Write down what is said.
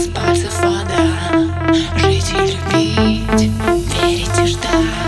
с пальцев вода Жить и любить, верить и ждать.